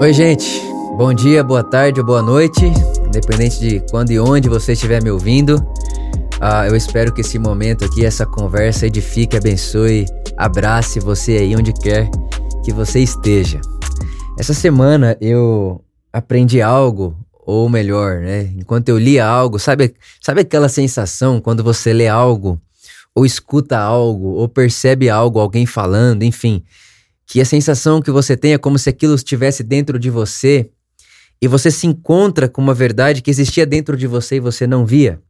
Oi, gente. Bom dia, boa tarde ou boa noite, independente de quando e onde você estiver me ouvindo. Uh, eu espero que esse momento aqui, essa conversa edifique, abençoe, abrace você aí onde quer que você esteja. Essa semana eu aprendi algo, ou melhor, né? Enquanto eu lia algo, sabe, sabe aquela sensação quando você lê algo, ou escuta algo, ou percebe algo, alguém falando, enfim, que a sensação que você tem é como se aquilo estivesse dentro de você e você se encontra com uma verdade que existia dentro de você e você não via.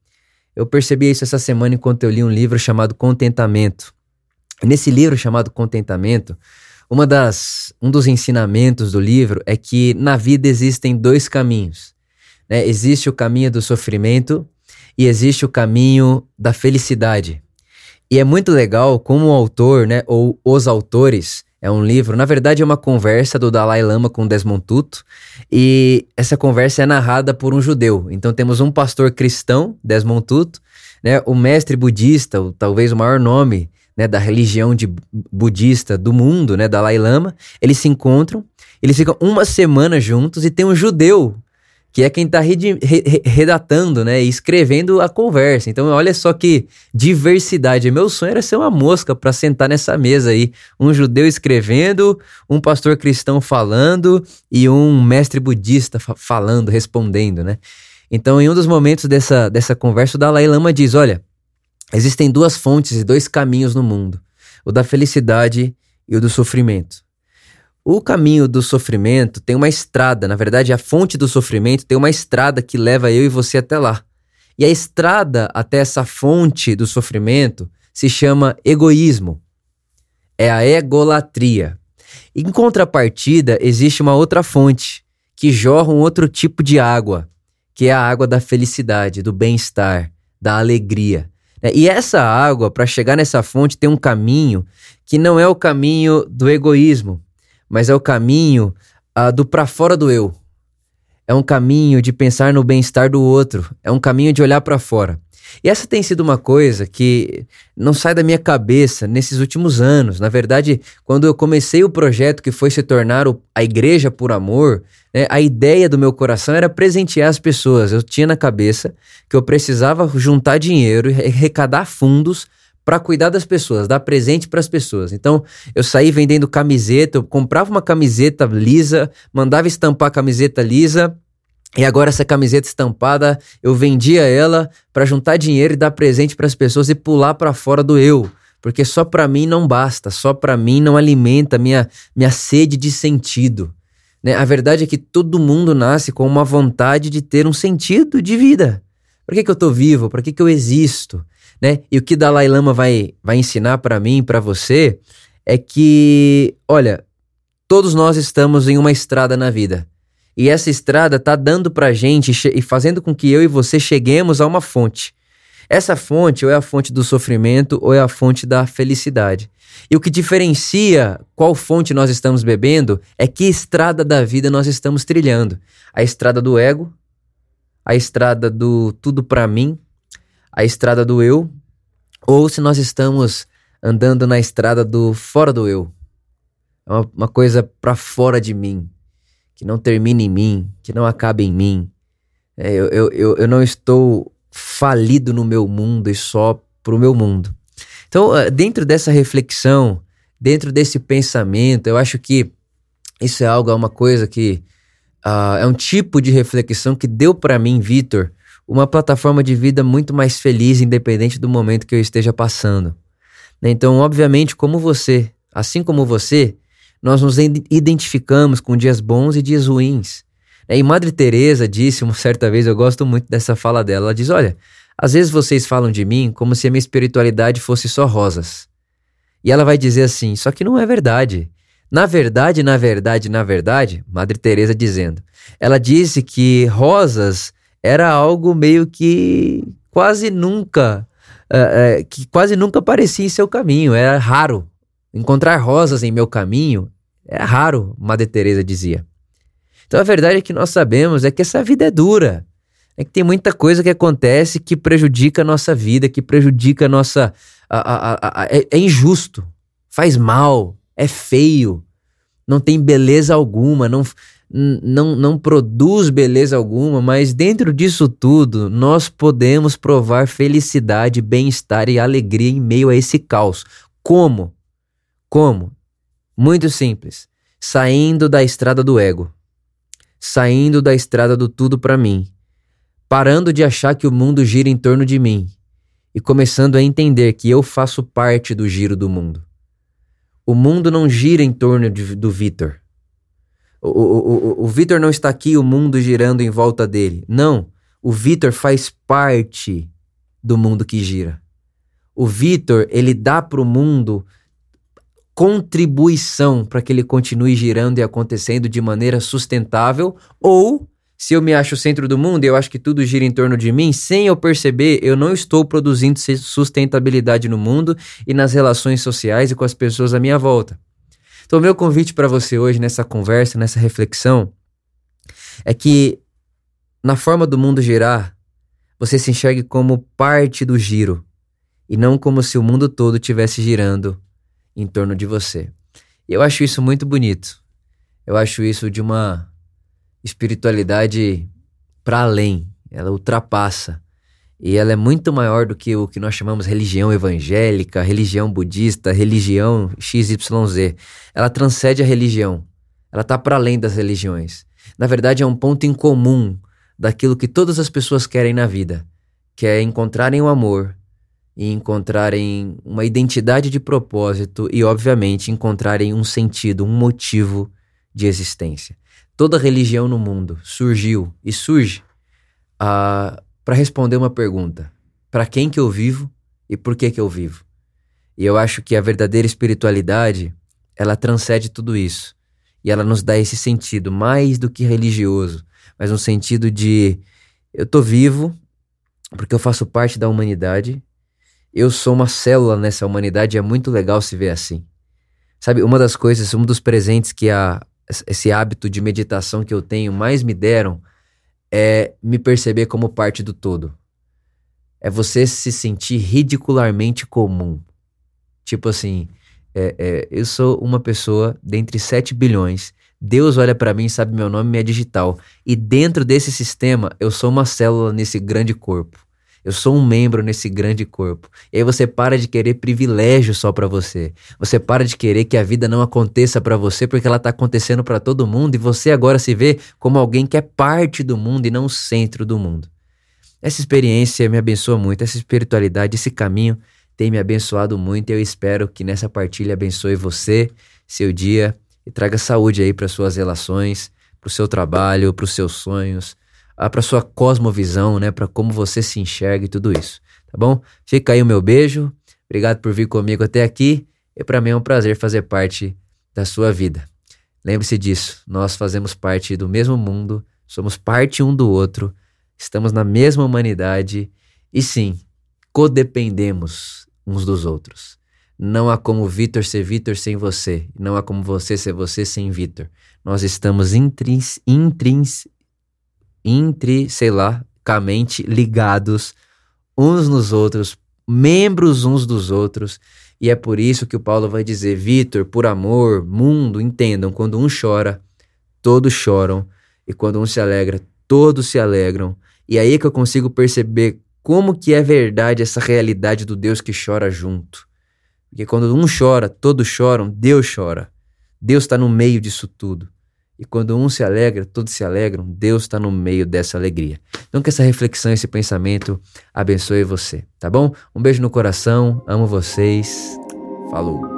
Eu percebi isso essa semana enquanto eu li um livro chamado Contentamento. nesse livro chamado Contentamento, uma das, um dos ensinamentos do livro é que na vida existem dois caminhos. Né? Existe o caminho do sofrimento e existe o caminho da felicidade. E é muito legal como o autor, né, ou os autores, é um livro, na verdade é uma conversa do Dalai Lama com Desmond Tutu, e essa conversa é narrada por um judeu. Então temos um pastor cristão, Desmond Tutu, né, o mestre budista, o, talvez o maior nome né, da religião de budista do mundo, né, Dalai Lama, eles se encontram, eles ficam uma semana juntos e tem um judeu que é quem está redatando, né, e escrevendo a conversa. Então, olha só que diversidade. Meu sonho era ser uma mosca para sentar nessa mesa aí, um judeu escrevendo, um pastor cristão falando e um mestre budista falando, respondendo, né? Então, em um dos momentos dessa, dessa conversa, o Dalai Lama diz: olha, existem duas fontes e dois caminhos no mundo: o da felicidade e o do sofrimento. O caminho do sofrimento tem uma estrada, na verdade, a fonte do sofrimento tem uma estrada que leva eu e você até lá. E a estrada até essa fonte do sofrimento se chama egoísmo. É a egolatria. Em contrapartida, existe uma outra fonte que jorra um outro tipo de água, que é a água da felicidade, do bem-estar, da alegria. E essa água, para chegar nessa fonte, tem um caminho que não é o caminho do egoísmo, mas é o caminho uh, do para fora do eu. É um caminho de pensar no bem-estar do outro, é um caminho de olhar para fora. E essa tem sido uma coisa que não sai da minha cabeça nesses últimos anos. Na verdade, quando eu comecei o projeto que foi se tornar o, a Igreja por Amor, né, a ideia do meu coração era presentear as pessoas. Eu tinha na cabeça que eu precisava juntar dinheiro e arrecadar fundos para cuidar das pessoas, dar presente para as pessoas. Então, eu saí vendendo camiseta, eu comprava uma camiseta lisa, mandava estampar a camiseta lisa, e agora essa camiseta estampada, eu vendia ela para juntar dinheiro e dar presente para as pessoas e pular para fora do eu, porque só para mim não basta, só para mim não alimenta minha minha sede de sentido. Né? A verdade é que todo mundo nasce com uma vontade de ter um sentido de vida. Por que, que eu tô vivo? Por que, que eu existo? Né? E o que Dalai Lama vai, vai ensinar para mim para você é que, olha, todos nós estamos em uma estrada na vida. E essa estrada tá dando pra gente e fazendo com que eu e você cheguemos a uma fonte. Essa fonte ou é a fonte do sofrimento ou é a fonte da felicidade. E o que diferencia qual fonte nós estamos bebendo é que estrada da vida nós estamos trilhando. A estrada do ego, a estrada do tudo para mim, a estrada do eu, ou se nós estamos andando na estrada do fora do eu. É uma, uma coisa para fora de mim, que não termina em mim, que não acaba em mim. É, eu, eu, eu, eu não estou falido no meu mundo e só pro meu mundo. Então, ah, dentro dessa reflexão, dentro desse pensamento, eu acho que isso é algo, é uma coisa que uh, é um tipo de reflexão que deu para mim, Vitor, uma plataforma de vida muito mais feliz, independente do momento que eu esteja passando. Né? Então, obviamente, como você, assim como você, nós nos identificamos com dias bons e dias ruins. Né? E Madre Teresa disse uma certa vez, eu gosto muito dessa fala dela, ela diz: "Olha, às vezes vocês falam de mim como se a minha espiritualidade fosse só rosas". E ela vai dizer assim: "Só que não é verdade. Na verdade, na verdade, na verdade, Madre Teresa dizendo, ela disse que rosas era algo meio que quase nunca, uh, uh, que quase nunca aparecia em seu caminho, era raro. Encontrar rosas em meu caminho é raro, Madre Teresa dizia. Então a verdade é que nós sabemos é que essa vida é dura. É que tem muita coisa que acontece que prejudica a nossa vida, que prejudica a nossa. A, a, a, é, é injusto, faz mal, é feio, não tem beleza alguma, não, não, não produz beleza alguma, mas dentro disso tudo, nós podemos provar felicidade, bem-estar e alegria em meio a esse caos. Como? Como? Muito simples. Saindo da estrada do ego. Saindo da estrada do tudo para mim. Parando de achar que o mundo gira em torno de mim e começando a entender que eu faço parte do giro do mundo. O mundo não gira em torno de, do Vitor. O, o, o, Vitor não está aqui, o mundo girando em volta dele. Não. O Vitor faz parte do mundo que gira. O Vitor, ele dá para o mundo contribuição para que ele continue girando e acontecendo de maneira sustentável ou se eu me acho o centro do mundo e eu acho que tudo gira em torno de mim, sem eu perceber, eu não estou produzindo sustentabilidade no mundo e nas relações sociais e com as pessoas à minha volta. Então, meu convite para você hoje, nessa conversa, nessa reflexão, é que na forma do mundo girar, você se enxergue como parte do giro e não como se o mundo todo estivesse girando em torno de você. Eu acho isso muito bonito. Eu acho isso de uma espiritualidade para além, ela ultrapassa. E ela é muito maior do que o que nós chamamos religião evangélica, religião budista, religião XYZ. Ela transcende a religião. Ela está para além das religiões. Na verdade, é um ponto em comum daquilo que todas as pessoas querem na vida, que é encontrarem o amor e encontrarem uma identidade de propósito e, obviamente, encontrarem um sentido, um motivo de existência. Toda religião no mundo surgiu e surge ah, para responder uma pergunta: para quem que eu vivo e por que que eu vivo? E eu acho que a verdadeira espiritualidade ela transcende tudo isso e ela nos dá esse sentido mais do que religioso, mas um sentido de eu tô vivo porque eu faço parte da humanidade. Eu sou uma célula nessa humanidade, é muito legal se ver assim. Sabe, uma das coisas, um dos presentes que a, esse hábito de meditação que eu tenho mais me deram é me perceber como parte do todo. É você se sentir ridicularmente comum. Tipo assim, é, é, eu sou uma pessoa dentre 7 bilhões. Deus olha para mim, sabe meu nome, minha digital. E dentro desse sistema, eu sou uma célula nesse grande corpo. Eu sou um membro nesse grande corpo. E aí você para de querer privilégio só para você. Você para de querer que a vida não aconteça para você porque ela tá acontecendo para todo mundo e você agora se vê como alguém que é parte do mundo e não o centro do mundo. Essa experiência me abençoa muito, essa espiritualidade, esse caminho tem me abençoado muito e eu espero que nessa partilha abençoe você, seu dia e traga saúde aí para suas relações, para o seu trabalho, para os seus sonhos ah, para sua cosmovisão, né, para como você se enxerga e tudo isso, tá bom? Fica aí o meu beijo. Obrigado por vir comigo até aqui. E para mim é um prazer fazer parte da sua vida. Lembre-se disso, nós fazemos parte do mesmo mundo, somos parte um do outro, estamos na mesma humanidade e sim, codependemos uns dos outros. Não há como Vitor ser Vitor sem você, não há como você ser você sem Vitor. Nós estamos intrins, intrins, entre, sei lá, camente ligados uns nos outros, membros uns dos outros. E é por isso que o Paulo vai dizer: Vitor, por amor, mundo, entendam, quando um chora, todos choram, e quando um se alegra, todos se alegram. E aí que eu consigo perceber como que é verdade essa realidade do Deus que chora junto. Porque quando um chora, todos choram, Deus chora. Deus está no meio disso tudo. E quando um se alegra, todos se alegram, Deus está no meio dessa alegria. Então que essa reflexão, esse pensamento abençoe você, tá bom? Um beijo no coração, amo vocês. Falou!